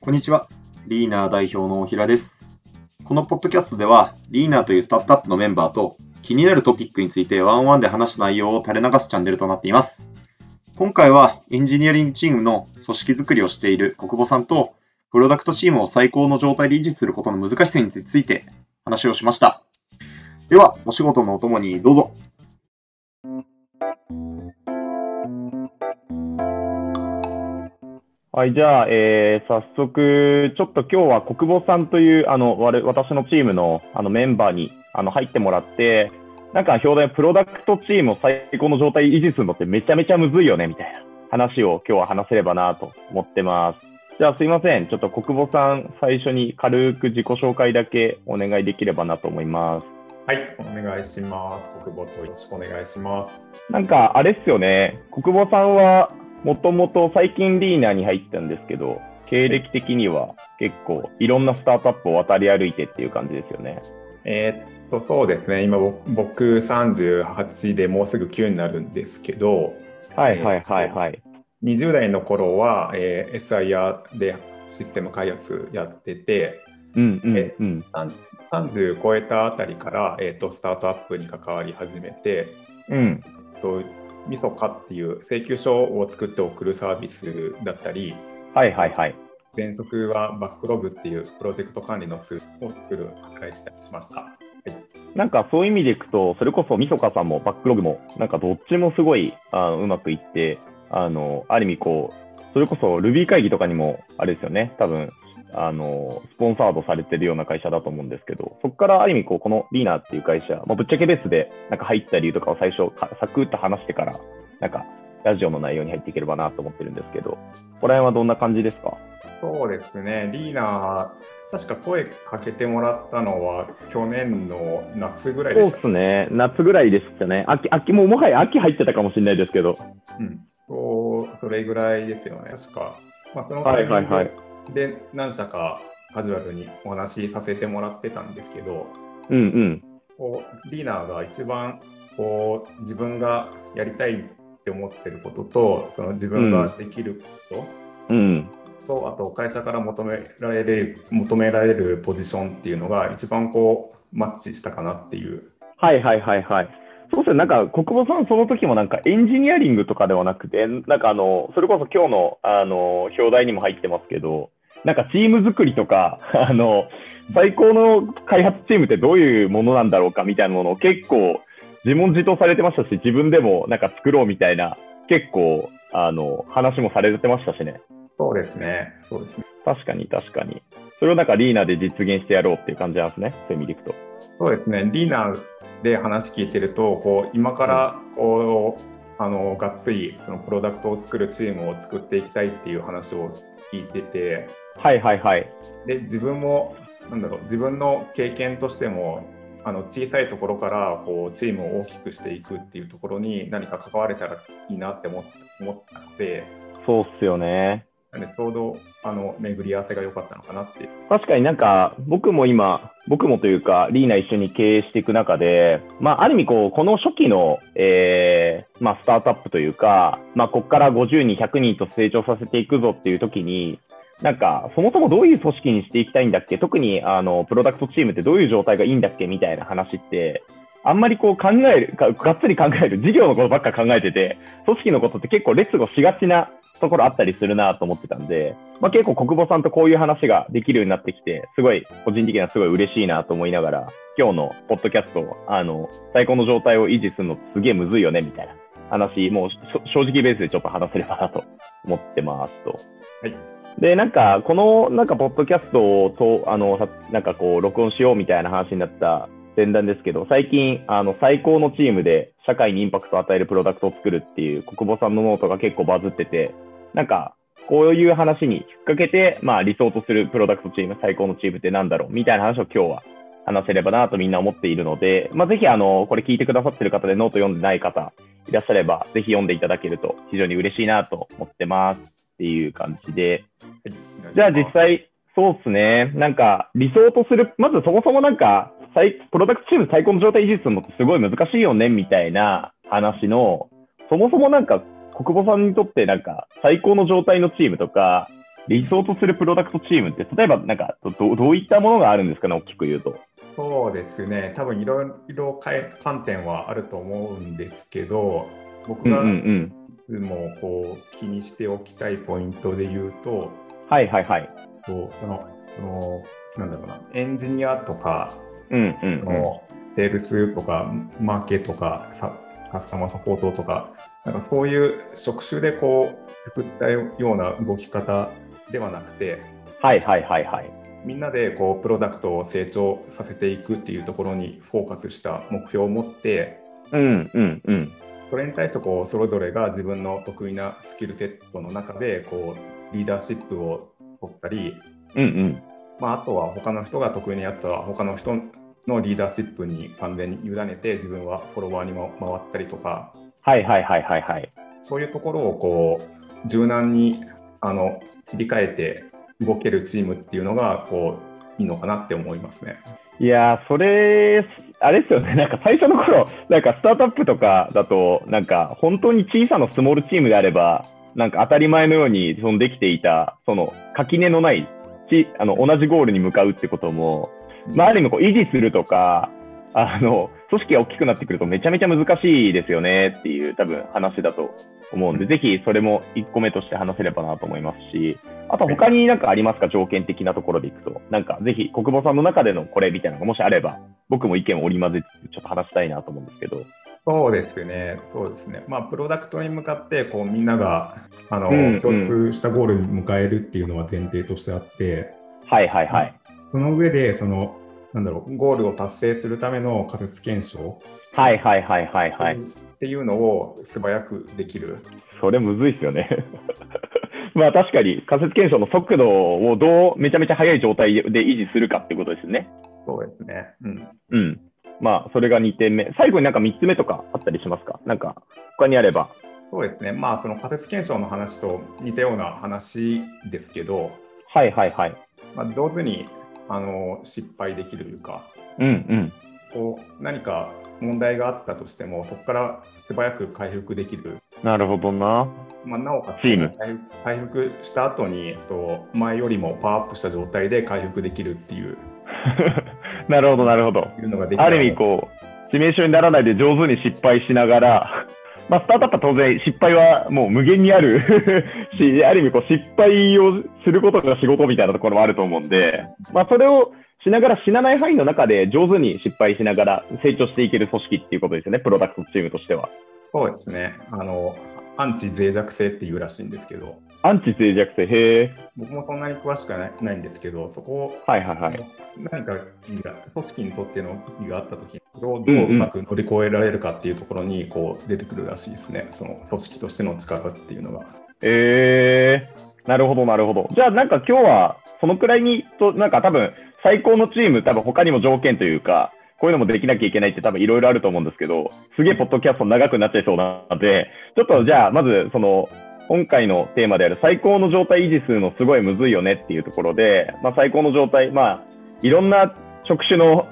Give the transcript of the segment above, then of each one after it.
こんにちは。リーナー代表の大平です。このポッドキャストでは、リーナーというスタートアップのメンバーと気になるトピックについてワンワンで話した内容を垂れ流すチャンネルとなっています。今回はエンジニアリングチームの組織づくりをしている国保さんと、プロダクトチームを最高の状態で維持することの難しさについて話をしました。では、お仕事のお供にどうぞ。はい、じゃあ、えー早速、ちょっと今日は国母さんという、あの、我私のチームのあのメンバーにあの入ってもらって、なんか、表題、プロダクトチームを最高の状態維持するのってめちゃめちゃむずいよね、みたいな話を今日は話せればなと思ってます。じゃあ、すいません。ちょっと国母さん、最初に軽く自己紹介だけお願いできればなと思います。はい、お願いします。国母とよろしくお願いします。なんか、あれっすよね。国母さんは、もともと最近リーナーに入ったんですけど、経歴的には結構いろんなスタートアップを渡り歩いてっていう感じですよね。えーっと、そうですね、今ぼ僕38でもうすぐ9になるんですけど、はいはいはいはい。20代の頃は、えー SIR でシステム開発やってて、うんうんえうん。30超えたあたりから、えーっとスタートアップに関わり始めて、うん。とみそかっていう請求書を作って送るサービスだったり、はいはいはい。前職はバックログっていうプロジェクト管理のツールを作るしました。なんかそういう意味でいくと、それこそみそかさんもバックログも、なんかどっちもすごいあのうまくいって、あの、ある意味こう、それこそ Ruby 会議とかにも、あれですよね、多分、あの、スポンサードされてるような会社だと思うんですけど、そこからある意味こう、このリーナーっていう会社、まあ、ぶっちゃけベースでなんか入った理由とかを最初か、サクッと話してから、なんか、ラジオの内容に入っていければなと思ってるんですけど、ここら辺はどんな感じですか？そうですね、リーナー、確か声かけてもらったのは去年の夏ぐらいそうでした。ですね。夏ぐらいでしたね。秋、秋、もうもはや秋入ってたかもしれないですけど。うん、そうそれぐらいですよね、確か。まあ、そのはいはいはい。で何社かカジュアルにお話しさせてもらってたんですけど、うんうん。こうリーナーが一番こう自分がやりたいって思ってることと、その自分ができること、うん。と、あと会社から求められる求められるポジションっていうのが一番こうマッチしたかなっていう。はいはいはいはい。そうですね。なんか、国母さんその時もなんかエンジニアリングとかではなくて、なんかあの、それこそ今日のあの、表題にも入ってますけど、なんかチーム作りとか、あの、最高の開発チームってどういうものなんだろうかみたいなものを結構自問自答されてましたし、自分でもなんか作ろうみたいな、結構、あの、話もされてましたしね。そうですね。そうですね。確かに確かに。それをなんかリーナで実現してやろうっていう感じなんですね。そういう意味でいくと。そうですね。リーナーで話聞いてると、こう今からこう、あのがっつりそのプロダクトを作るチームを作っていきたいっていう話を聞いてて、はいはいはい。で自分もなんだろう自分の経験としてもあの小さいところからこうチームを大きくしていくっていうところに何か関われたらいいなって思っ思ったのでそうっすよね。なんでちょうどあの巡り合わせが良かったのかなって。確かになんか、僕も今、僕もというか、リーナ一緒に経営していく中で、まあ、ある意味こう、この初期の、えー、まあ、スタートアップというか、まあ、ここから50人、100人と成長させていくぞっていう時に、なんか、そもそもどういう組織にしていきたいんだっけ？特に、あの、プロダクトチームってどういう状態がいいんだっけ？みたいな話って、あんまりこう考える、がっつり考える、事業のことばっか考えてて、組織のことって結構劣後しがちなところあったりするなと思ってたんで、まあ、結構国母さんとこういう話ができるようになってきて、すごい個人的にはすごい嬉しいなと思いながら、今日のポッドキャストを、あの、最高の状態を維持するのすげえむずいよねみたいな話、もうし正直ベースでちょっと話せればなと思ってますと。はいで、なんか、この、なんか、ポッドキャストと、あの、さなんかこう、録音しようみたいな話になった前段ですけど、最近、あの、最高のチームで社会にインパクトを与えるプロダクトを作るっていう小久保さんのノートが結構バズってて、なんか、こういう話に引っ掛けて、まあ、理想とするプロダクトチーム、最高のチームってなんだろうみたいな話を今日は話せればなとみんな思っているので、まあ、ぜひ、あの、これ聞いてくださってる方でノート読んでない方いらっしゃれば、ぜひ読んでいただけると非常に嬉しいなと思ってますっていう感じで、じゃあ実際、そうですね。なんか、理想とする、まずそもそもなんか、プロダクトチーム最高の状態維持するのってすごい難しいよね、みたいな話の、そもそもなんか、国母さんにとってなんか最高の状態のチームとか、理想とするプロダクトチームって、例えばなんかどどういったものがあるんですかね、大きく言うと。そうですね、多分いろいろ観点はあると思うんですけど、僕がいつもこう気にしておきたいポイントで言うと、はいはいはい。そのそのなんだろうな、エンジニアとか、うんうん、うん、セールスとか、マーケとか、カスタマーサポートとか、なんかそういう職種でこう、作ったような動き方ではなくて、はいはいはいはい。みんなでこうプロダクトを成長させていくっていうところにフォーカスした目標を持って、うんうんうん、それに対してこうそれぞれが自分の得意なスキルセットの中でこうリーダーシップを取ったり、うんうんまあ、あとは他の人が得意なやつは他の人のリーダーシップに完全に委ねて自分はフォロワーにも回ったりとか、はいはいはいはいはい。そういうところをこう柔軟にあの切り替えて動けるチームっていうのがこういいのかなって思いますね。いやそれ、あれですよね、なんか最初の頃なんかスタートアップとかだと、なんか本当に小さなスモールチームであれば、なんか当たり前のようにそのできていた、その垣根のないちあの同じゴールに向かうってことも、まあ、ある意味こう維持するとか、あの、組織が大きくなってくるとめちゃめちゃ難しいですよねっていう多分話だと思うんで、ぜひそれも1個目として話せればなと思いますし、あと他になんかありますか？条件的なところでいくと。なんかぜひ国母さんの中でのこれみたいなのがもしあれば、僕も意見を織り交ぜつつちょっと話したいなと思うんですけど。そうですね、そうですね。まあ、プロダクトに向かって、こう、みんなが、あの、うんうん、共通したゴールに迎えるっていうのは前提としてあって、はいはいはい。その上で、その、なんだろう、ゴールを達成するための仮説検証。はいはいはいはいはい。っていうのを素早くできる。それむずいですよね。まあ確かに仮説検証の速度をどうめちゃめちゃ速い状態で維持するかってことですね。そうですね。うん。うん。まあそれが2点目。最後になんか3つ目とかあったりしますか？なんか他にあれば。そうですね。まあその仮説検証の話と似たような話ですけど。はいはいはい。まあ、上手にあの失敗できるというか、うんうん、こう何か問題があったとしても、そこから素早く回復できる。なるほどな。まあ、なおかつチーム回復した後にそう前よりもパワーアップした状態で回復できるっていう。なるほど、なるほど。ある意味、こう、致命傷にならないで上手に失敗しながら、まあ、スタートアップは当然失敗はもう無限にある し、ある意味こう失敗をすることが仕事みたいなところもあると思うんで、まあ、それをしながら死なない範囲の中で上手に失敗しながら成長していける組織っていうことですよね、プロダクトチームとしては。そうですね。あの、アンチ脆弱性っていうらしいんですけど。アンチ脆弱性、へえ。僕もそんなに詳しくはないんですけど、そこを、はいはいはい。何か組織にとっての意があったときをどううまく乗り越えられるかっていうところにこう出てくるらしいですね、その組織としての力っていうのが。えー、なるほどなるほど。じゃあなんか今日はそのくらいにと、なんか多分最高のチーム、多分他にも条件というか、こういうのもできなきゃいけないって多分いろいろあると思うんですけど、すげえポッドキャスト長くなっちゃいそうなので、ちょっとじゃあまずその、今回のテーマである最高の状態維持するのすごいむずいよねっていうところで、まあ最高の状態、まあいろんな職種の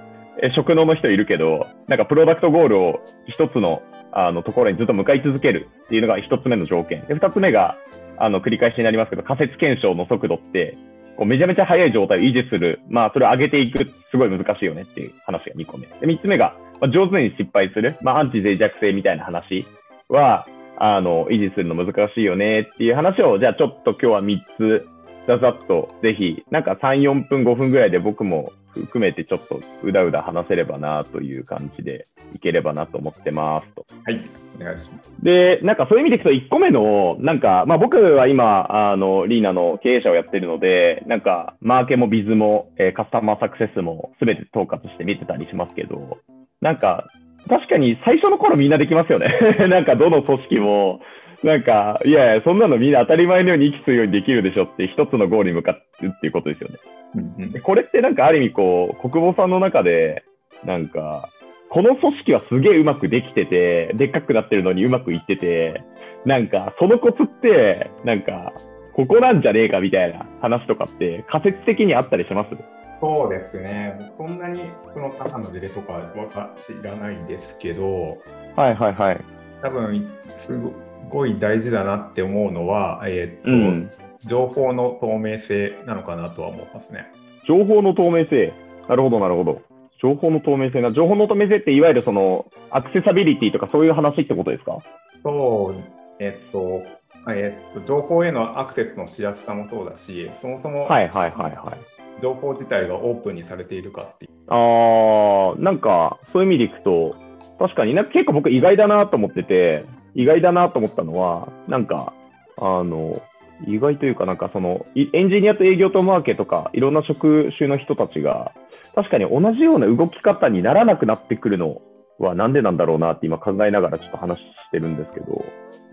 職能の人いるけど、なんかプロダクトゴールを一つのあのところにずっと向かい続けるっていうのが一つ目の条件。で、二つ目が、あの、繰り返しになりますけど、仮説検証の速度って、こうめちゃめちゃ速い状態を維持する。まあ、それを上げていく、すごい難しいよねっていう話が2個目。で、3つ目が、まあ、上手に失敗する。まあ、アンチ脆弱性みたいな話は、あの、維持するの難しいよねっていう話を、じゃあちょっと今日は3つ、ざざっと、ぜひ、なんか3、4分、5分ぐらいで僕も含めてちょっとうだうだ話せればなという感じでいければなと思ってますと。はい、お願いします。で、なんかそういう意味でいくと1個目の、なんか、まあ僕は今、あの、リーナの経営者をやってるので、なんか、マーケもビズも、えー、カスタマーサクセスも全て統括して見てたりしますけど、なんか、確かに最初の頃みんなできますよね。なんかどの組織も、なんか、いやいや、そんなのみんな当たり前のように息するようにできるでしょって一つのゴールに向かってっていうことですよね。うんこれってなんかある意味こう、国母さんの中で、なんか、この組織はすげえうまくできてて、でっかくなってるのにうまくいってて、なんか、そのコツって、なんか、ここなんじゃねえかみたいな話とかって仮説的にあったりします？そうですね。そんなにその他社の事例とかは知らないですけど、はいはいはい。多分すごごい大事だなって思うのは、えーっとうん。情報の透明性なのかなとは思いますね。情報の透明性。なるほど、なるほど。情報の透明性な。情報の透明性っていわゆるその、アクセサビリティとかそういう話ってことですか？そう、えっと、えっと、情報へのアクセスのしやすさもそうだし、そもそもはいはいはいはい。情報自体がオープンにされているかっていう。あー、なんか、そういう意味でいくと、確かになんか結構僕意外だなと思ってて、意外だなと思ったのは、なんか、あの、意外というかなんかその、エンジニアと営業とマーケとか、いろんな職種の人たちが、確かに同じような動き方にならなくなってくるのはなんでなんだろうなって今考えながらちょっと話してるんですけど、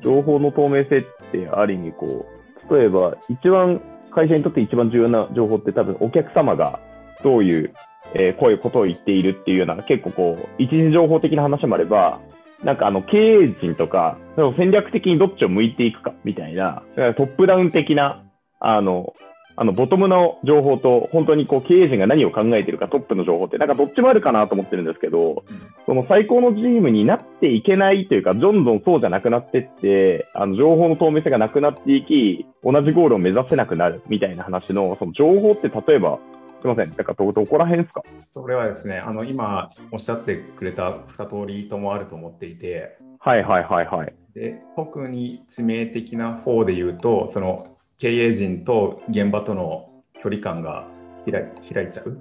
情報の透明性ってある意味こう、例えば一番会社にとって一番重要な情報って多分お客様がどういう、えーこういうことを言っているっていうような結構こう一時情報的な話もあればなんかあの経営陣とか戦略的にどっちを向いていくかみたいなトップダウン的なあのあのボトムの情報と本当にこう経営陣が何を考えているかトップの情報ってなんかどっちもあるかなと思ってるんですけどその最高のチームになっていけないというか、どんどんそうじゃなくなってって、あの情報の透明性がなくなっていき、同じゴールを目指せなくなるみたいな話の、その情報って例えば、すみません、だからどどこら辺ですか？それはですね、あの今おっしゃってくれた2通りともあると思っていて、はいはいはいはい。で特に致命的な方で言うと、その経営陣と現場との距離感が開い開いちゃう。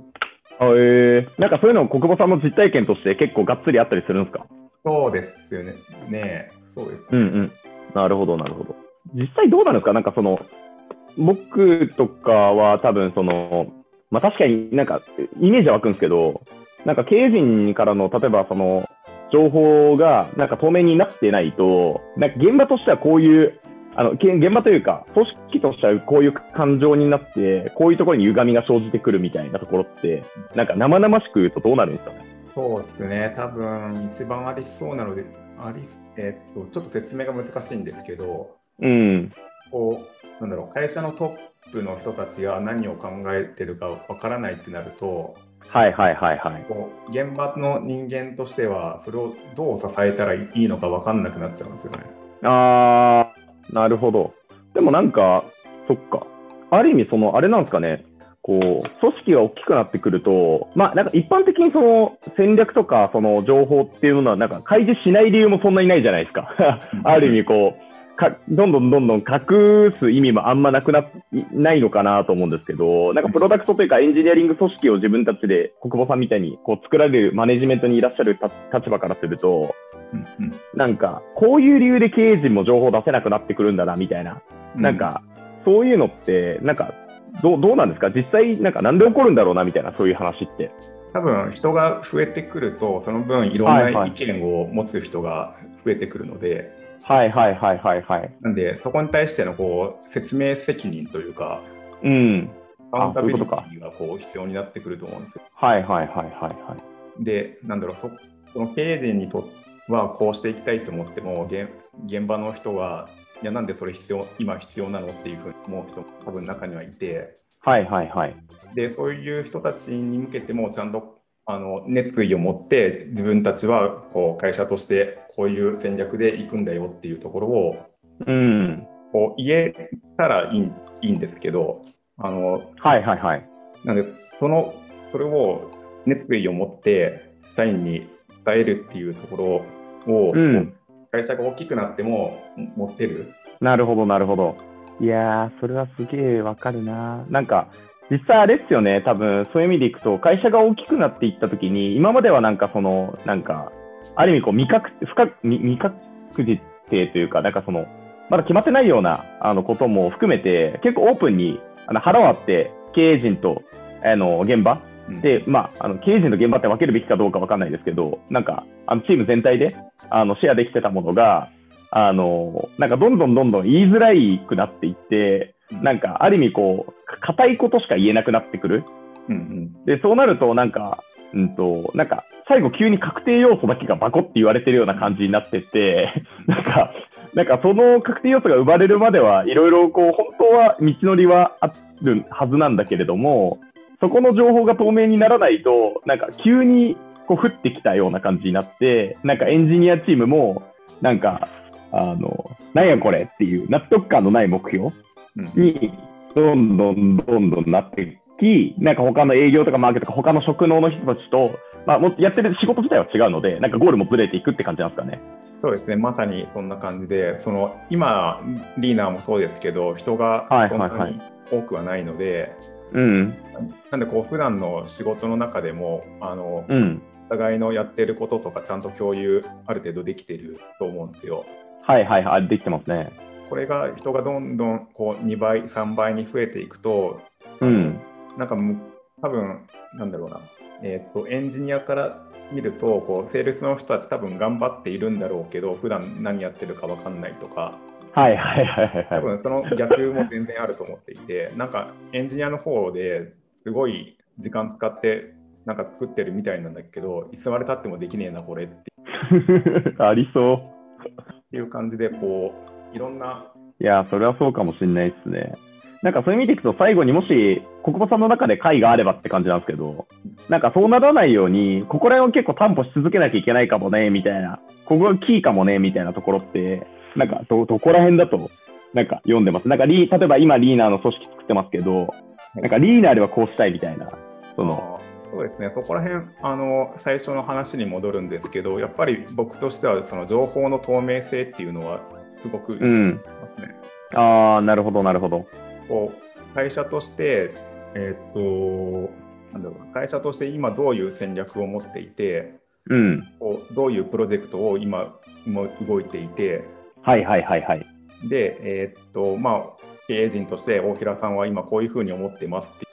あえー、なんかそういうの国母さんの実体験として結構がっつりあったりするんですか？そうですよね。ねえそうです、うんうん。なるほどなるほど。実際どうなんですか？なんかその、僕とかは多分その、まあ確かになんかイメージは湧くんですけど、なんか経営陣からの例えばその情報がなんか透明になってないと、なんか現場としてはこういう、あのけ現場というか組織としてはこういう感情になって、こういうところに歪みが生じてくるみたいなところって、なんか生々しく言うとどうなるんですかね？そうですね、多分一番ありそうなので、ありえっとちょっと説明が難しいんですけど、うん。こうなんだろう会社のトップの人たちが何を考えてるかわからないってなると、はいはいはいはい。こう現場の人間としては、それをどう支えたらいいのか分かんなくなっちゃうんですよね。あー、なるほど。でもなんか、そっか。ある意味、その、あれなんですかね。こう、組織が大きくなってくると、まあ、なんか一般的にその戦略とか、その情報っていうのは、なんか開示しない理由もそんなにないじゃないですか。ある意味、こう、かどんどんどんどん隠す意味もあんまなくな、ないのかなと思うんですけど、なんかプロダクトというかエンジニアリング組織を自分たちで、国母さんみたいにこう作られるマネジメントにいらっしゃるた立場からすると、うんうんなんか、こういう理由で経営陣も情報出せなくなってくるんだな、みたいな。なんか、そういうのって、なんか、どうどうなんですか？実際、なんか、なんで起こるんだろうな、みたいな、そういう話って。多分人が増えてくると、その分いろんない意見を持つ人が増えてくるので、はいはいはいはいはい。なんでそこに対してのこう説明責任というか、うん。カウンタビリティがこう必要になってくると思うんですよ。はいはいはいはいはい。で、なんだろう、そその経営陣にとはこうしていきたいと思っても、現現場の人は、いや、なんでそれ必要、今必要なのっていうふうに思う人も多分中にはいて、はいはいはい。で、そういう人たちに向けても、ちゃんとあの熱意を持って、自分たちはこう会社としてこういう戦略で行くんだよっていうところをうん。こう言えたらいいいいんですけど、あのはいはいはい。なので、その、それを熱意を持って社員に伝えるっていうところを、うん会社が大きくなっても持ってる？なるほどなるほど。いやー、それはすげえわかるな。なんか、実際あれっすよね、多分そういう意味でいくと、会社が大きくなっていったときに、今まではなんかその、なんか、ある意味こう未確、不確、未未確実性というか、なんかその、まだ決まってないようなあのことも含めて、結構オープンにあの腹割って経営陣とあの現場うん。で、まあ、あの経営陣と現場って分けるべきかどうか分かんないですけど、なんかあのチーム全体であのシェアできてたものが、あのなんかどんどんどんどん言いづらいくなっていって、なんかある意味こう、硬いことしか言えなくなってくる。うんうん。で、そうなると、なんか、うんと、なんか、最後急に確定要素だけがバコって言われてるような感じになってって、なんか、なんかその確定要素が生まれるまではいろいろこう、本当は道のりはあるはずなんだけれども、そこの情報が透明にならないと、なんか急にこう降ってきたような感じになって、なんかエンジニアチームも、なんか、あの、なんやこれっていう納得感のない目標うん。に、どんどんどんどんなってき、なんか他の営業とかマーケとか他の職能の人たちと、まあ、もうやってる仕事自体は違うので、なんかゴールもずれていくって感じなんですかね。そうですね、まさにそんな感じで、その今、リーナーもそうですけど、人がはいそんなはいはいに多くはないので、うん。なんでこう普段の仕事の中でも、あのうん。お互いのやってることとか、ちゃんと共有、ある程度できてると思うんですよ。はいはいはい。できてますね。これが人がどんどんこう2倍、3倍に増えていくと、うん。なんかむ多分なんだろうな、えー、とエンジニアから見るとこうセールスの人たち多分頑張っているんだろうけど普段何やってるか分かんないとかはいはいはいはいはい。多分その逆も全然あると思っていてなんかエンジニアの方ですごい時間使ってなんか作ってるみたいなんだけどいつまでたってもできねえなこれって ありそう。いう感じでこういろんないや、それはそうかもしれないですね。なんかそういう意味でいくと、最後にもし、国母さんの中で会があればって感じなんですけど、なんかそうならないように、ここら辺を結構担保し続けなきゃいけないかもね、みたいな、ここがキーかもね、みたいなところって、なんかど、どこら辺だと、なんか読んでます。なんかリー、例えば今リーナーの組織作ってますけど、なんかリーナーではこうしたいみたいな、その、そうですね、そこら辺あの最初の話に戻るんですけど、やっぱり僕としてはその情報の透明性っていうのはすごく意識してますね。ああ、なるほど、なるほど。こう会社として、えーっとなんだろうな会社として今どういう戦略を持っていて、うん。こうどういうプロジェクトを今も動いていて、はいはいはいはい。で、えーっとまあ、経営陣として大平さんは今こういうふうに思ってますって。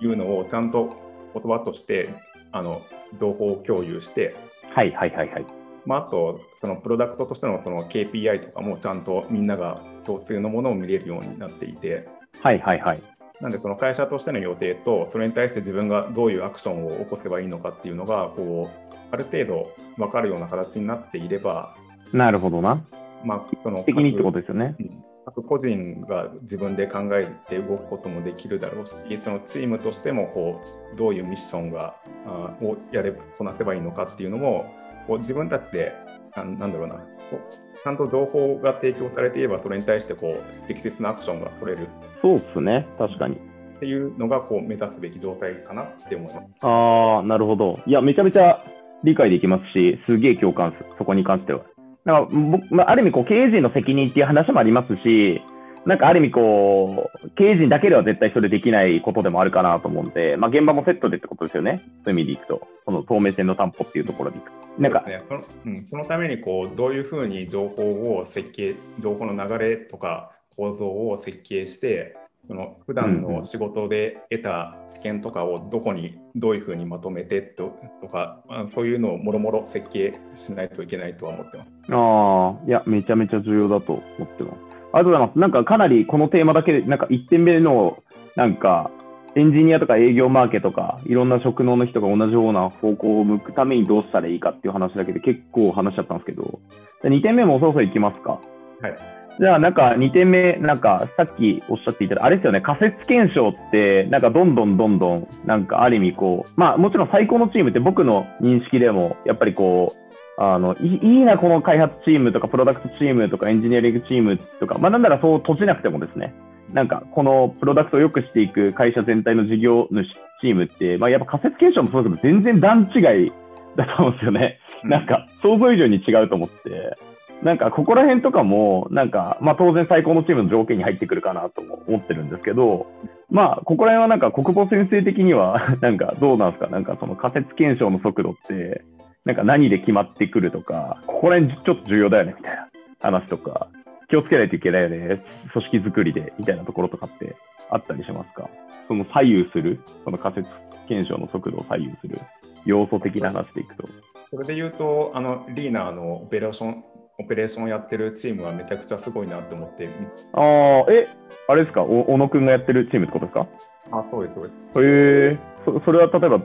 いうのをちゃんと言葉としてあの情報共有して、はいはいはいはい。まあ、あとそのプロダクトとしてのその KPI とかもちゃんとみんなが共通のものを見れるようになっていてはいはいはい。なんでその会社としての予定とそれに対して自分がどういうアクションを起こせばいいのかっていうのがこうある程度分かるような形になっていれば、なるほどな。まあ、その的にってことですよね。うん各個人が自分で考えて動くこともできるだろうし、そのチームとしてもこうどういうミッションがあをやれこなせばいいのかっていうのもこう自分たちであなんだろうなこうちゃんと情報が提供されていればそれに対してこう適切なアクションが取れるそうっすね。確かに。っていうのがこう目指すべき状態かなって思います。ああ、なるほど。いや、めちゃめちゃ理解できますし、すげえ共感する。そこに関しては。だから僕、まあ、ある意味、こう、経営陣の責任っていう話もありますし、なんかある意味、こう、経営陣だけでは絶対それできないことでもあるかなと思うんで、まあ、現場もセットでってことですよね。そういう意味でいくと。その透明性の担保っていうところでいく。なんかそね、そのうん、そのためにこうどういうふうに情報を設計、情報の流れとか構造を設計して、その普段の仕事で得た知見とかをどこにどういうふうにまとめてととか、まあ、そういうのをもろもろ設計しないといけないとは思ってます。ああ、いや、めちゃめちゃ重要だと思ってます。ありがとうございます。なんかかなりこのテーマだけで、なんか1点目の、なんか、エンジニアとか営業マーケとか、いろんな職能の人が同じような方向を向くためにどうしたらいいかっていう話だけで結構話しちゃったんですけど、2点目もそろそろいきますか。はい。じゃあ、なんか2点目、なんかさっきおっしゃっていただいた、あれですよね、仮説検証って、なんかどんどんどんどん、なんかある意味こう、まあもちろん最高のチームって僕の認識でも、やっぱりこう、あのいいいな、この開発チームとか、プロダクトチームとか、エンジニアリングチームとか、まあなんならそう閉じなくてもですね、なんかこのプロダクトを良くしていく会社全体の事業主チームって、まあやっぱ仮説検証もそうですけど、全然段違いだと思うんですよね。なんか想像以上に違うと思って、なんかここら辺とかも、なんか、まあ当然最高のチームの条件に入ってくるかなとも思ってるんですけど、まあここら辺はなんか国母先生的には、なんかどうなんですか？なんかその仮説検証の速度って、なんか何で決まってくるとか、ここら辺ちょっと重要だよねみたいな話とか、気をつけないといけないよね、組織作りでみたいなところとかってあったりしますか？その左右する、その仮説検証の速度を左右する要素的な話でいくと。それで言うと、あのリーナーのオペレーションオペレーションをやってるチームはめちゃくちゃすごいなと思って、ああ、え、あれですか？お小野くんがやってるチームってことですか？あ、そうです、そうです。へえそ、それは例えば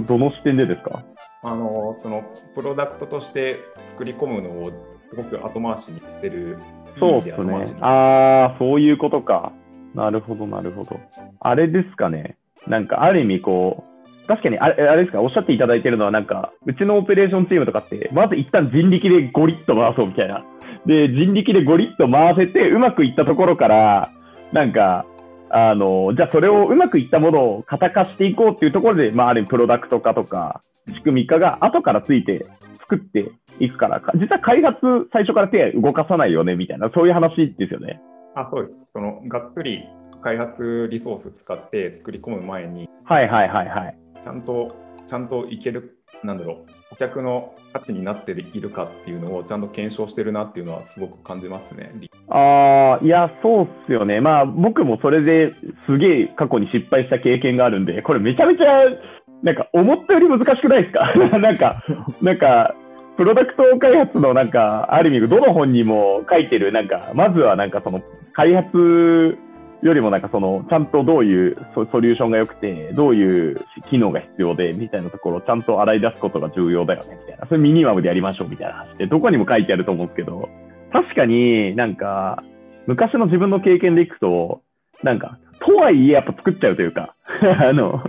ど、どの視点でですか？あのそのプロダクトとして作り込むのをすごく後回しにしてる。そうっす後回しにしてるああ、そういうことか。なるほど、なるほど。あれですかね。なんか、ある意味、こう、確かにあれ、あれですか、おっしゃっていただいてるのは、なんか、うちのオペレーションチームとかって、まず一旦人力でゴリッと回そうみたいな。で、人力でゴリッと回せて、うまくいったところから、なんか、あの、じゃあそれをうまくいったものを型化していこうっていうところで、まあ、ある意味プロダクト化とか、仕組み化が後からついて作っていくから、実は開発最初から手動かさないよね、みたいな、そういう話ですよね。あ、そうです。その、がっつり開発リソース使って作り込む前に、はいはいはいはい。ちゃんと、ちゃんといける、なんだろう、顧客の価値になっているかっていうのをちゃんと検証してるなっていうのはすごく感じますね。ああ、いや、そうっすよね。まあ、僕もそれですげえ過去に失敗した経験があるんで、これめちゃめちゃ、なんか思ったより難しくないですか？なんか、なんか、プロダクト開発のなんか、ある意味、どの本にも書いてる、なんか、まずはなんかその、開発よりもなんかその、ちゃんとどういうソリューションが良くて、どういう機能が必要で、みたいなところをちゃんと洗い出すことが重要だよね、みたいな。それミニマムでやりましょう、みたいな話で、どこにも書いてあると思うんですけど、確かになんか、昔の自分の経験でいくと、なんか、とはいえやっぱ作っちゃうというか、あの、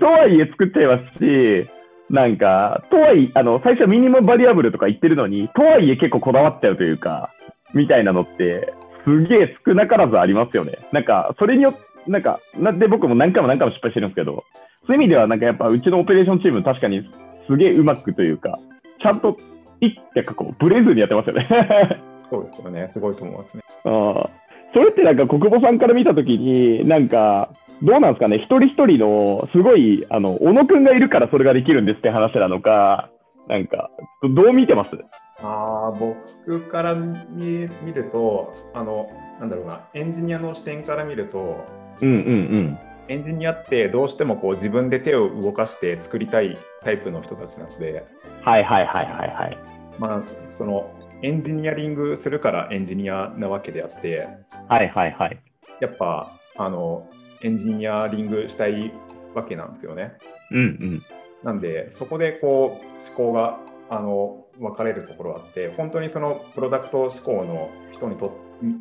とはいえ作っちゃいますし、なんか、とはいえ、あの、最初はミニマムバリアブルとか言ってるのに、とはいえ結構こだわっちゃうというか、みたいなのって、すげえ少なからずありますよね。なんか、それによって、なんか、なんで僕も何回も何回も失敗してるんですけど、そういう意味ではなんかやっぱうちのオペレーションチーム確かにすげえうまくというか、ちゃんと、いってかこう、ブレずにやってますよね そうですよね。すごいと思いますね。ああ。それってなんか国母さんから見たときに、なんか、どうなんですかね、一人一人の、すごい、あの、小野くんがいるからそれができるんですって話なのか、なんか、どう見てます？あ僕から見るとあのなんだろうなエンジニアの視点から見ると、うんうんうん、エンジニアってどうしてもこう自分で手を動かして作りたいタイプの人たちなので。はいはいはいはいはい。まあそのエンジニアリングするからエンジニアなわけであって。はいはいはい。やっぱあのエンジニアリングしたいわけなんですよね。うんうんなんでそこでこう思考があの分かれるところあって本当にそのプロダクト志向の人にと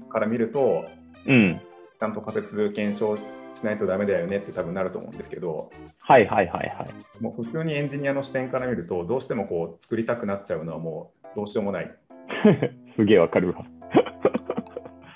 から見ると、うん、ちゃんと仮説検証しないとダメだよねって多分なると思うんですけど、はいはいはいはい。もう普通にエンジニアの視点から見ると、どうしてもこう作りたくなっちゃうのはもうどうしようもない。すげえわかるわ。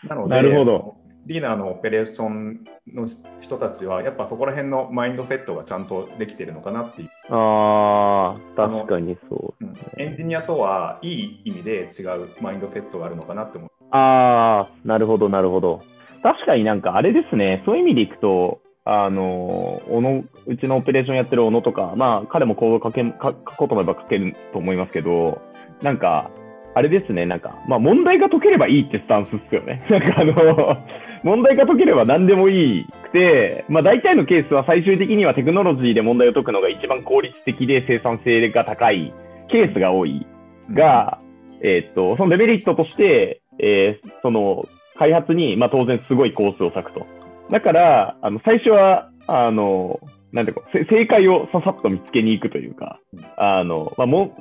なので、なるほどリーダーのオペレーションの人たちは、やっぱそこら辺のマインドセットがちゃんとできてるのかなっていう。ああ、確かにそう、ねうん、エンジニアとはいい意味で違うマインドセットがあるのかなって思う。ああ、なるほど、なるほど。確かになんかあれですね、そういう意味でいくと、あの、小野、うちのオペレーションやってる小野とか、まあ、彼もコード書け、書こうと思えば書けると思いますけど、なんか、あれですね、なんか、まあ、問題が解ければいいってスタンスっすよね。なんかあの、問題が解ければ何でもいいくて、まあ、大体のケースは最終的にはテクノロジーで問題を解くのが一番効率的で生産性が高いケースが多いが、えっと、そのデメリットとして、えー、その、開発に、まあ、当然すごいコースを割くと。だから、あの、最初は、あの、なんていうか、正解をささっと見つけに行くというか、あの、まあ、も、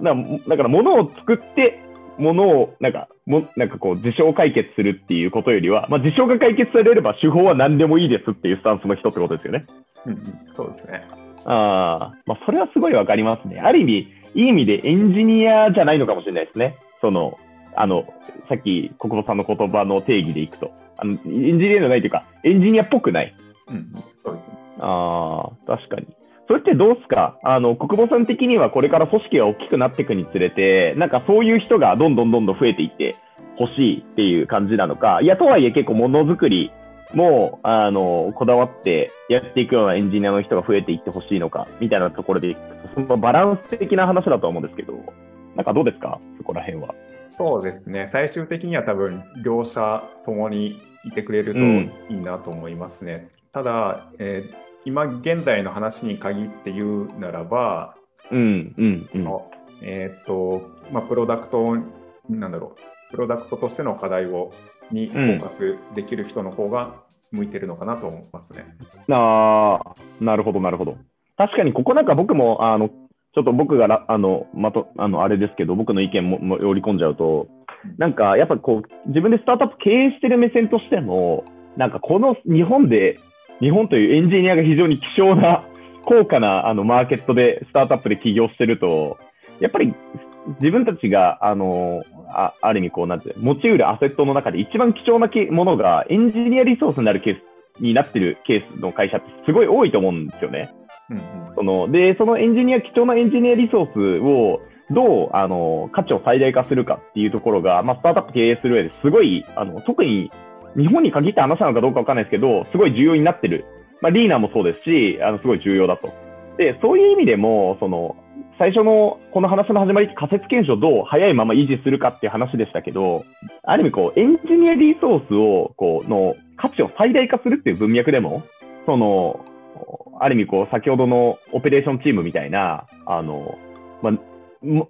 だから、ものを作って、ものを、なんか、も、なんかこう、事象解決するっていうことよりは、まあ、事象が解決されれば手法は何でもいいですっていうスタンスの人ってことですよね。うん、そうですね。ああ、まあ、それはすごいわかりますね。ある意味、いい意味でエンジニアじゃないのかもしれないですね。その、あの、さっき国母さんの言葉の定義でいくと、あの、エンジニアじゃないというか、エンジニアっぽくない。うん、そうですね。ああ、確かに。それってどうすか？あの、国母さん的にはこれから組織が大きくなっていくにつれて、なんかそういう人がどんどんどんどん増えていってほしいっていう感じなのか、いや、とはいえ結構ものづくりも、あの、こだわってやっていくようなエンジニアの人が増えていってほしいのか、みたいなところで、そのバランス的な話だと思うんですけど、なんかどうですか？そこら辺は。そうですね。最終的には多分、両者ともにいてくれるといいなと思いますね。うん、ただ、えー今現在の話に限って言うならば、うんうんうん、えっ、と、まあ、プロダクト、なんだろう、プロダクトとしての課題をにフォーカスできる人の方が向いてるのかなと思いますね。うん、ああ、なるほど、なるほど。確かに、ここなんか僕も、あの、ちょっと僕があの、まと、あの、あれですけど、僕の意見もも織り込んじゃうと、なんか、やっぱこう、自分でスタートアップ経営してる目線としても、なんかこの日本で日本というエンジニアが非常に希少な 高価なあのマーケットで、スタートアップで起業してると、やっぱり自分たちが、あの、あある意味こうなんて、持ち得るアセットの中で一番貴重なけものがエンジニアリソースになるケースになってるケースの会社ってすごい多いと思うんですよね。うんうんそので、そのエンジニア、貴重なエンジニアリソースをどうあの価値を最大化するかっていうところが、まあ、スタートアップ経営する上ですごい、あの特に日本に限った話なのかどうかわかんないですけど、すごい重要になってる。まあ、リーナーもそうですし、あのすごい重要だと。で、そういう意味でも、その、最初のこの話の始まり、仮説検証どう早いまま維持するかっていう話でしたけど、ある意味こう、エンジニアリソースを、こう、の価値を最大化するっていう文脈でも、その、ある意味こう、先ほどのオペレーションチームみたいな、あの、まあ、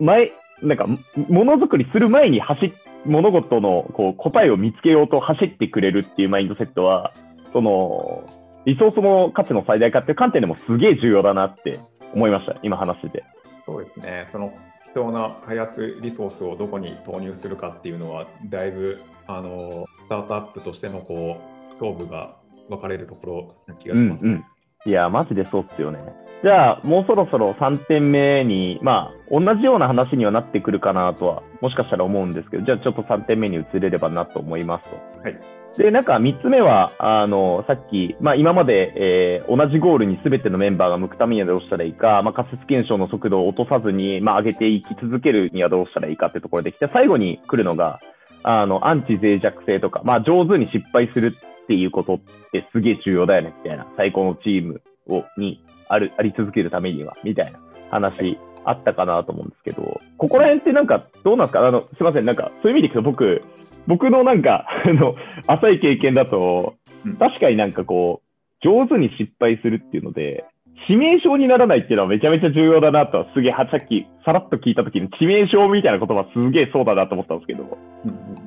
前、なんか、ものづくりする前に走っ、物事のこう答えを見つけようと走ってくれるっていうマインドセットは、その、リソースの価値の最大化っていう観点でもすげえ重要だなって思いました、今話してて。そうですね、その貴重な開発リソースをどこに投入するかっていうのは、だいぶあのスタートアップとしてのこう勝負が分かれるところな気がします、うんうんいや、マジでそうっすよね。じゃあ、もうそろそろ3点目に、まあ、同じような話にはなってくるかなとは、もしかしたら思うんですけど、じゃあちょっと3点目に移れればなと思いますと。はい。で、なんか3つ目は、あの、さっき、まあ今まで、えー同じゴールに全てのメンバーが向くためにはどうしたらいいか、まあ仮説検証の速度を落とさずに、まあ上げていき続けるにはどうしたらいいかってところできて、最後に来るのが、あの、アンチ脆弱性とか、まあ上手に失敗するっていうことってすげえ重要だよね、みたいな。最高のチームを、にある、あり続けるためには、みたいな話あったかなと思うんですけど、ここら辺ってなんかどうなんですか？あの、すいません、なんかそういう意味でいくと僕、僕のなんか、あの、浅い経験だとうん、確かになんかこう、上手に失敗するっていうので、致命傷にならないっていうのはめちゃめちゃ重要だなとは、すげえ、はさっきさらっと聞いたときに致命傷みたいな言葉すげえそうだなと思ったんですけど、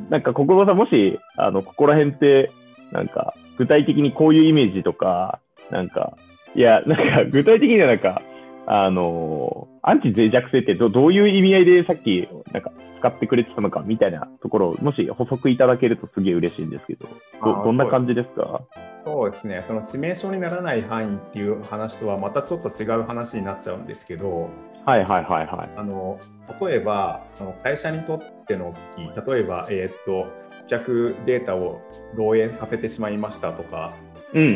なんか国語さんもし、あの、ここら辺って、なんか、具体的にこういうイメージとか、なんか、いや、なんか、具体的にはなんか、あのアンチ脆弱性ってどどういう意味合いでさっき、なんか、使ってくれてたのかみたいなところを、もし補足いただけるとすげえ嬉しいんですけど、どどんな感じですか？そうですね、その致命傷にならない範囲っていう話とはまたちょっと違う話になっちゃうんですけど、はいはいはいはい。あの例えばあの会社にとっての危機、例えば、えーっと顧客データを漏洩させてしまいましたとか、うんうん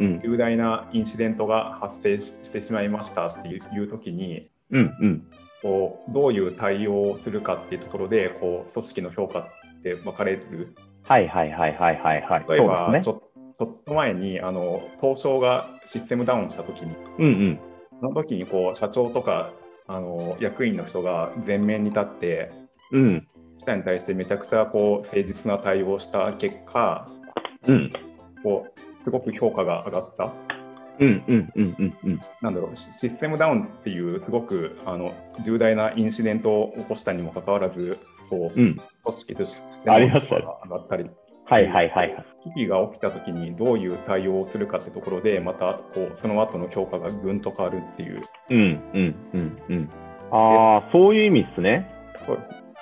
うん重大なインシデントが発生ししてしまいましたっていう時に、うん。うんうん。こうどういう対応をするかっていうところでこう組織の評価って分かれる。はいはいはいはいはいはい。例えば、ね。ちょちょっと前にあの東証がシステムダウンした時にうんうん。その時にこう社長とかあの役員の人が前面に立ってうん。記者に対してめちゃくちゃこう誠実な対応をした結果うん。こうすごく評価が上がった。うんうんうんうんうん。なんだろうシシステムダウンっていうすごくあの重大なインシデントを起こしたにもかかわらずこううん。組織として上がったりはいはいはいはい。危機が起きた時にどういう対応をするかってところでまたこうその後の評価がぐんと変わるっていううんうんうんうん。ああ、そういう意味っすね。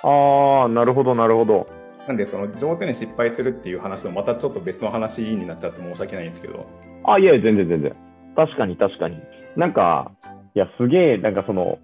ああ、なるほどなるほど。なんでその上手に失敗するっていう話とまたちょっと別の話になっちゃって申し訳ないんですけどあ、いやいや、全然全然。確かに確かに。なんか、いや、すげえ、なんかその、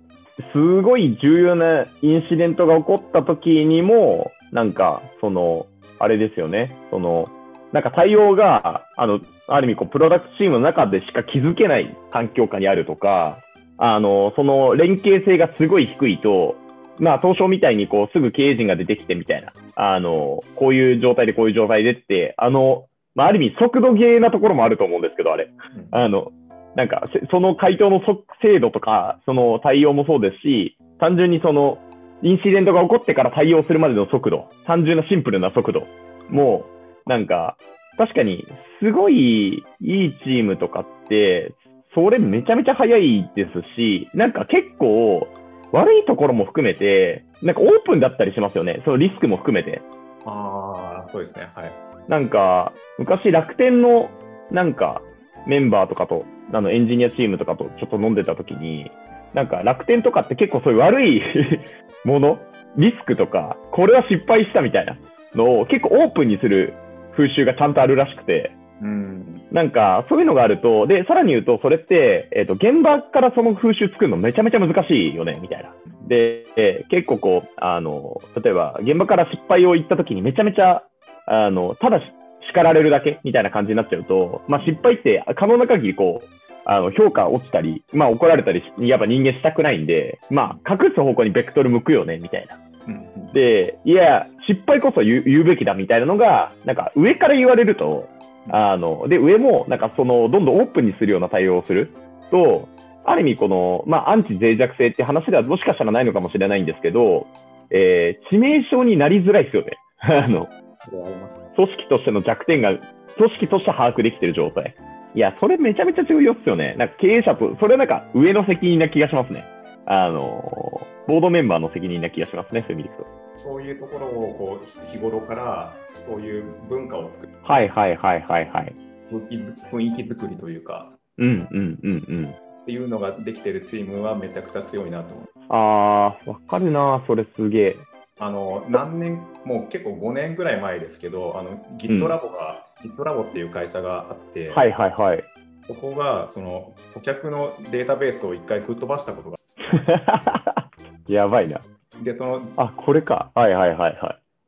すごい重要なインシデントが起こった時にも、なんか、その、あれですよね。その、なんか対応が、あの、ある意味こう、プロダクトチームの中でしか気づけない環境下にあるとか、あの、その連携性がすごい低いと、まあ、東証みたいにこう、すぐ経営陣が出てきてみたいな、あの、こういう状態でこういう状態でって、あの、まあ、ある意味速度ゲーなところもあると思うんですけど、あれ。あの、なんか、せその回答のそ精度とか、その対応もそうですし、単純にその、インシデントが起こってから対応するまでの速度、単純なシンプルな速度も、なんか、確かに、すごいいいチームとかって、それめちゃめちゃ早いですし、なんか結構、悪いところも含めて、なんかオープンだったりしますよね。そのリスクも含めて。ああそうですねはいなんか、昔楽天の、なんか、メンバーとかと、あの、エンジニアチームとかとちょっと飲んでた時に、なんか楽天とかって結構そういう悪い もの、リスクとか、これは失敗したみたいなのを結構オープンにする風習がちゃんとあるらしくて、うん。なんか、そういうのがあると、で、さらに言うと、それって、えっ、と、現場からその風習作るのめちゃめちゃ難しいよね、みたいな。で、えー結構こう、あの、例えば、現場から失敗を言った時にめちゃめちゃ、あの、ただし叱られるだけみたいな感じになっちゃうと、まあ、失敗って可能な限りこう、あの、評価落ちたり、まあ、怒られたりし、やっぱ人間したくないんで、まあ、隠す方向にベクトル向くよね、みたいな。うん。で、いや、失敗こそ言うべきだみたいなのが、なんか上から言われると、あの、で、上も、なんかその、どんどんオープンにするような対応をすると、ある意味この、まあ、アンチ脆弱性って話ではもしかしたらないのかもしれないんですけど、えー致命傷になりづらいですよね。あの。組織としての弱点が、組織として把握できてる状態。いや、それめちゃめちゃ重要っすよね。なんか経営者と、それなんか上の責任な気がしますね。あの、ボードメンバーの責任な気がしますね、そういう意味で。そういうところをこう日頃からそういう文化を作るはいはいはいはいはい。雰囲気作りというかうんうんうんうん。っていうのができてるチームはめちゃくちゃ強いなと思う。あー、わかるな、それすげえ。あの何年もう結構5年ぐらい前ですけどあの GitLab が、GitLab っていう会社があって、はいはいはい。そこがその顧客のデータベースを一回吹っ飛ばしたことが やばいな。でそのあ、これか。はいはいはいはい。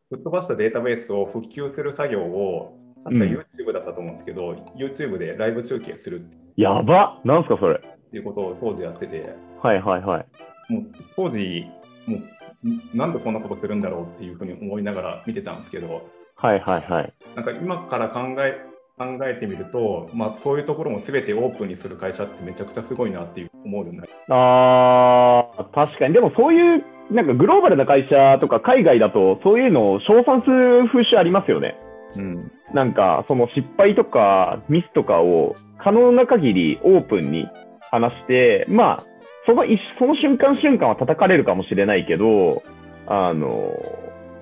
吹っ飛ばしたデータベースを復旧する作業を確かうん YouTube だったと思うんですけど、YouTube でライブ中継するっやばなんすかそれ。ていうことを当時やっててはいはいはい。もう当時もうんなんでこんなことするんだろうっていうふうに思いながら見てたんですけどはいはいはい。なんか今から考え考えてみると、まあ、そういうところも全てオープンにする会社ってめちゃくちゃすごいなっていう思うようになりあー、確かに。でもそういう、なんかグローバルな会社とか海外だと、そういうのを称賛する風習ありますよね。うんなんか、その失敗とかミスとかを可能な限りオープンに話して、まあ、その一その瞬間瞬間は叩かれるかもしれないけど、あの、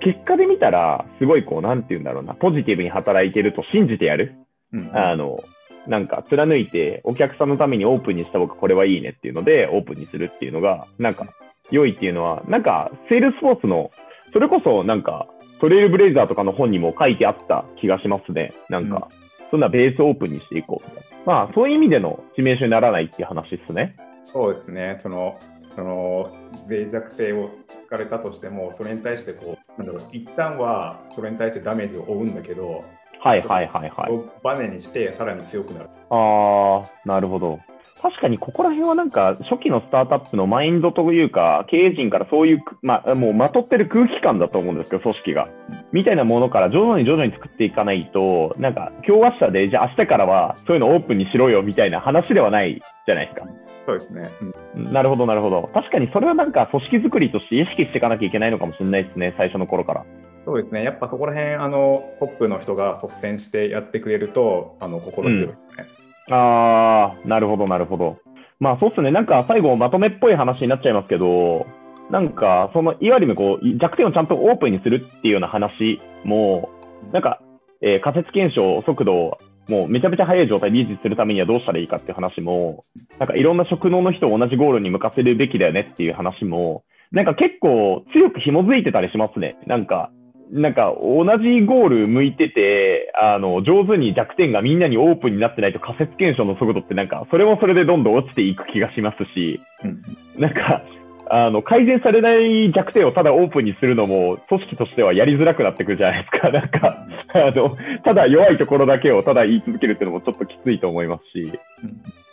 結果で見たら、すごいこう、なんて言うんだろうな、ポジティブに働いてると信じてやる。うんあの、なんか貫いて、お客さんのためにオープンにした僕これはいいねっていうので、オープンにするっていうのが、なんか、良いっていうのは、なんか、セールスフォースの、それこそなんか、トレイルブレイザーとかの本にも書いてあった気がしますね。なんか、そんなベースオープンにしていこうみたいな。まあ、そういう意味での致命傷にならないっていう話ですね。そうですねそのその脆弱性を突かれたとしてもそれに対してこうなんだろう一旦はそれに対してダメージを負うんだけど、はいはいはいはい。をバネにしてさらに強くなる。ああ、なるほど。確かにここら辺はなんか初期のスタートアップのマインドというか、経営陣からそういう、まあ、もうまとってる空気感だと思うんですけど、組織が。みたいなものから徐々に徐々に作っていかないと、なんか今日明日で、じゃあ明日からはそういうのオープンにしろよみたいな話ではないじゃないですか。そうですね。うんなるほど、なるほど。確かにそれはなんか組織作りとして意識していかなきゃいけないのかもしれないですね、最初の頃から。そうですね。やっぱそこら辺あのトップの人が率先してやってくれるとあの心強いですね。あー、なるほど、なるほど。まあそうっすね、なんか最後まとめっぽい話になっちゃいますけど、なんかそのいわゆるこう弱点をちゃんとオープンにするっていうような話も、なんか、えー仮説検証速度をもうめちゃめちゃ速い状態で維持するためにはどうしたらいいかっていう話も、なんかいろんな職能の人を同じゴールに向かせるべきだよねっていう話も、なんか結構強く紐づいてたりしますね。なんか、なんか同じゴール向いてて、あの、上手に弱点がみんなにオープンになってないと仮説検証の速度ってなんか、それもそれでどんどん落ちていく気がしますし、うんなんか、あの、改善されない弱点をただオープンにするのも、組織としてはやりづらくなってくるじゃないですか。なんか、あの、ただ弱いところだけをただ言い続けるっていうのもちょっときついと思いますし、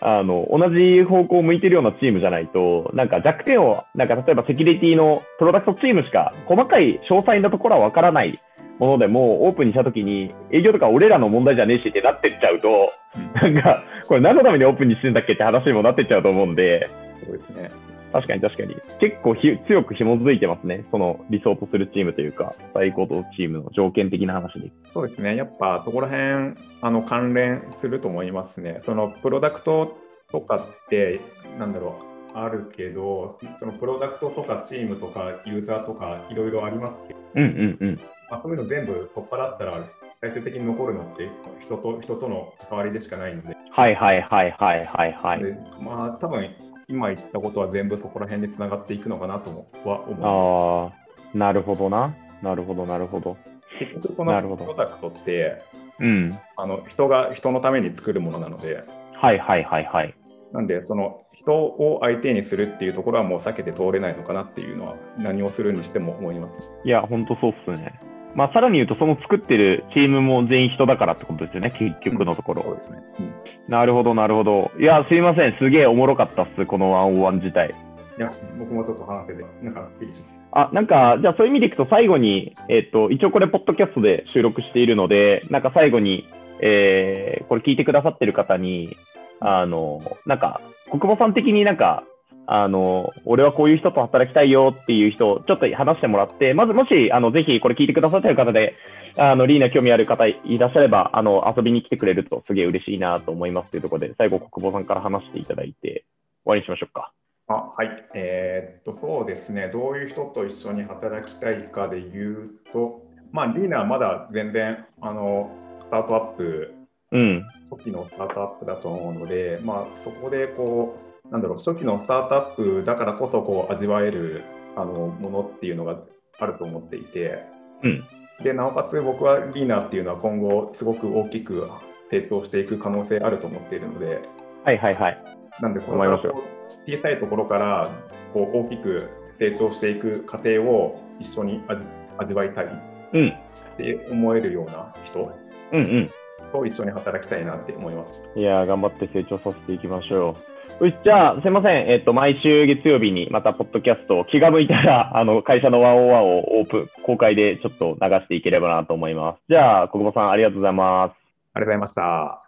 あの、同じ方向を向いてるようなチームじゃないと、なんか弱点を、なんか例えばセキュリティのプロダクトチームしか細かい詳細なところはわからないものでも、オープンにしたときに、営業とか俺らの問題じゃねえしってなってっちゃうと、なんか、これ何のためにオープンにしてんだっけって話にもなってっちゃうと思うんで、そうですね。確かに確かに。結構ひ強く紐づいてますね。その理想とするチームというか、最高とチームの条件的な話で。そうですね。やっぱそこら辺あの関連すると思いますね。そのプロダクトとかってなんだろうあるけど、そのプロダクトとかチームとかユーザーとかいろいろありますけど、うんうんうん。まあ、そういうの全部取っ払ったら最終的に残るのって人と人との関わりでしかないので、はいはいはいはいはいはい。でまあ多分今言ったことは全部そこら辺につながっていくのかなともは思います。ああ、なるほどな。なるほどなるほど。結局このなるほどプロダクトってうん。あの人が人のために作るものなので、はいはいはいはい。なんで、その人を相手にするっていうところはもう避けて通れないのかなっていうのは、何をするにしても思います。いや、ほんとそうっすね。まあ、さらに言うと、その作ってるチームも全員人だからってことですよね、結局のところ。そうですね。うんなるほど、なるほど。いや、すいません。すげえおもろかったっす、このワンオンワン自体。いや、僕もちょっと話せて、なんか、いいしあ、なんか、じゃあそういう意味でいくと最後に、えっ、と、一応これ、ポッドキャストで収録しているので、なんか最後に、えー、これ聞いてくださってる方に、あの、なんか、国母さん的になんか、あの、俺はこういう人と働きたいよっていう人、ちょっと話してもらって、まずもし、あの、ぜひこれ聞いてくださってる方で、あの、リーナ興味ある方いらっしゃれば、あの、遊びに来てくれるとすげえ嬉しいなと思いますというところで、最後、国母さんから話していただいて、終わりにしましょうか。あはい、えーっと、そうですね、どういう人と一緒に働きたいかで言うと、まあ、リーナはまだ全然、あの、スタートアップ、うん。初期のスタートアップだと思うので、まあ、そこでこう、なんだろう、初期のスタートアップだからこそ、こう、味わえるあのものっていうのがあると思っていて、うん。で、なおかつ僕はリーナっていうのは今後、すごく大きく成長していく可能性あると思っているので、はいはいはい。なんで、こ思いますよこう小さいところからこう大きく成長していく過程を一緒に味味わいたいっうん。て思えるような人うんうん。と一緒に働きたいなって思います。いやー、頑張って成長させていきましょう。よし、じゃあ、すみません。えっと、毎週月曜日にまた、ポッドキャストを気が向いたら、あの、会社の101をオープン、公開でちょっと流していければなと思います。じゃあ、小久保さん、ありがとうございます。ありがとうございました。